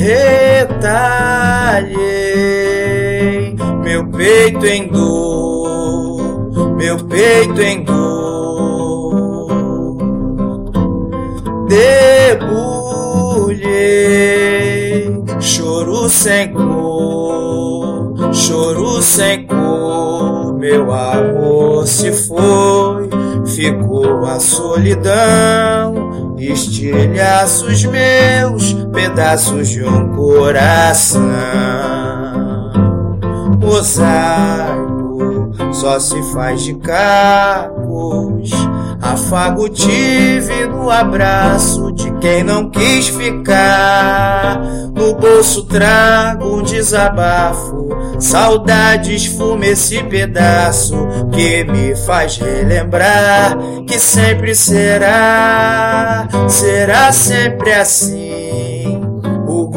retalhei meu peito em dor, meu peito em dor, debulhei choro sem cor, choro sem cor, meu amor se foi, ficou a solidão, estilhaços meus, pedaços de um coração. Mosaico só se faz de cacos. Afago tive no abraço de quem não quis ficar. No bolso trago um desabafo. Saudades fuma esse pedaço que me faz relembrar que sempre será, será sempre assim.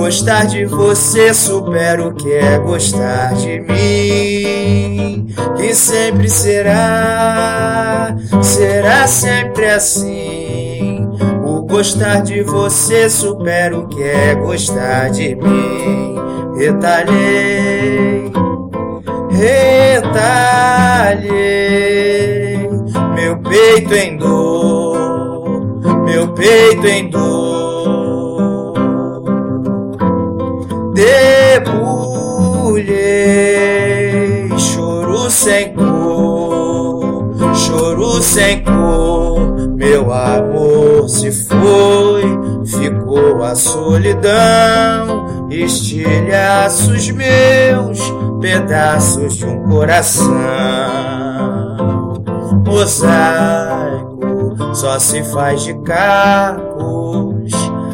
Gostar de você supera o que é gostar de mim. Que sempre será, será sempre assim. O gostar de você supera o que é gostar de mim. Retalhei, retalhei meu peito em dor, meu peito em dor. Choro sem cor, choro sem cor. Meu amor se foi, ficou a solidão, estilhaços meus, pedaços de um coração. Mosaico só se faz de cacos.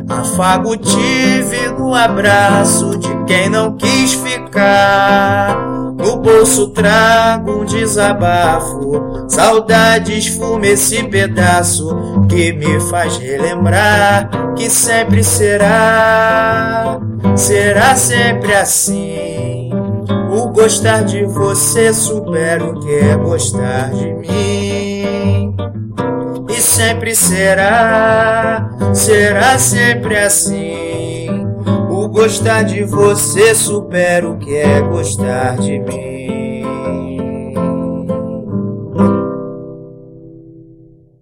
Afago tive no abraço de quem não quis ficar. No bolso trago um desabafo. Saudades fuma esse pedaço que me faz relembrar que sempre será, será sempre assim. O gostar de você supera o que é gostar de mim. E sempre será, será sempre assim. Gostar de você supera o que é gostar de mim.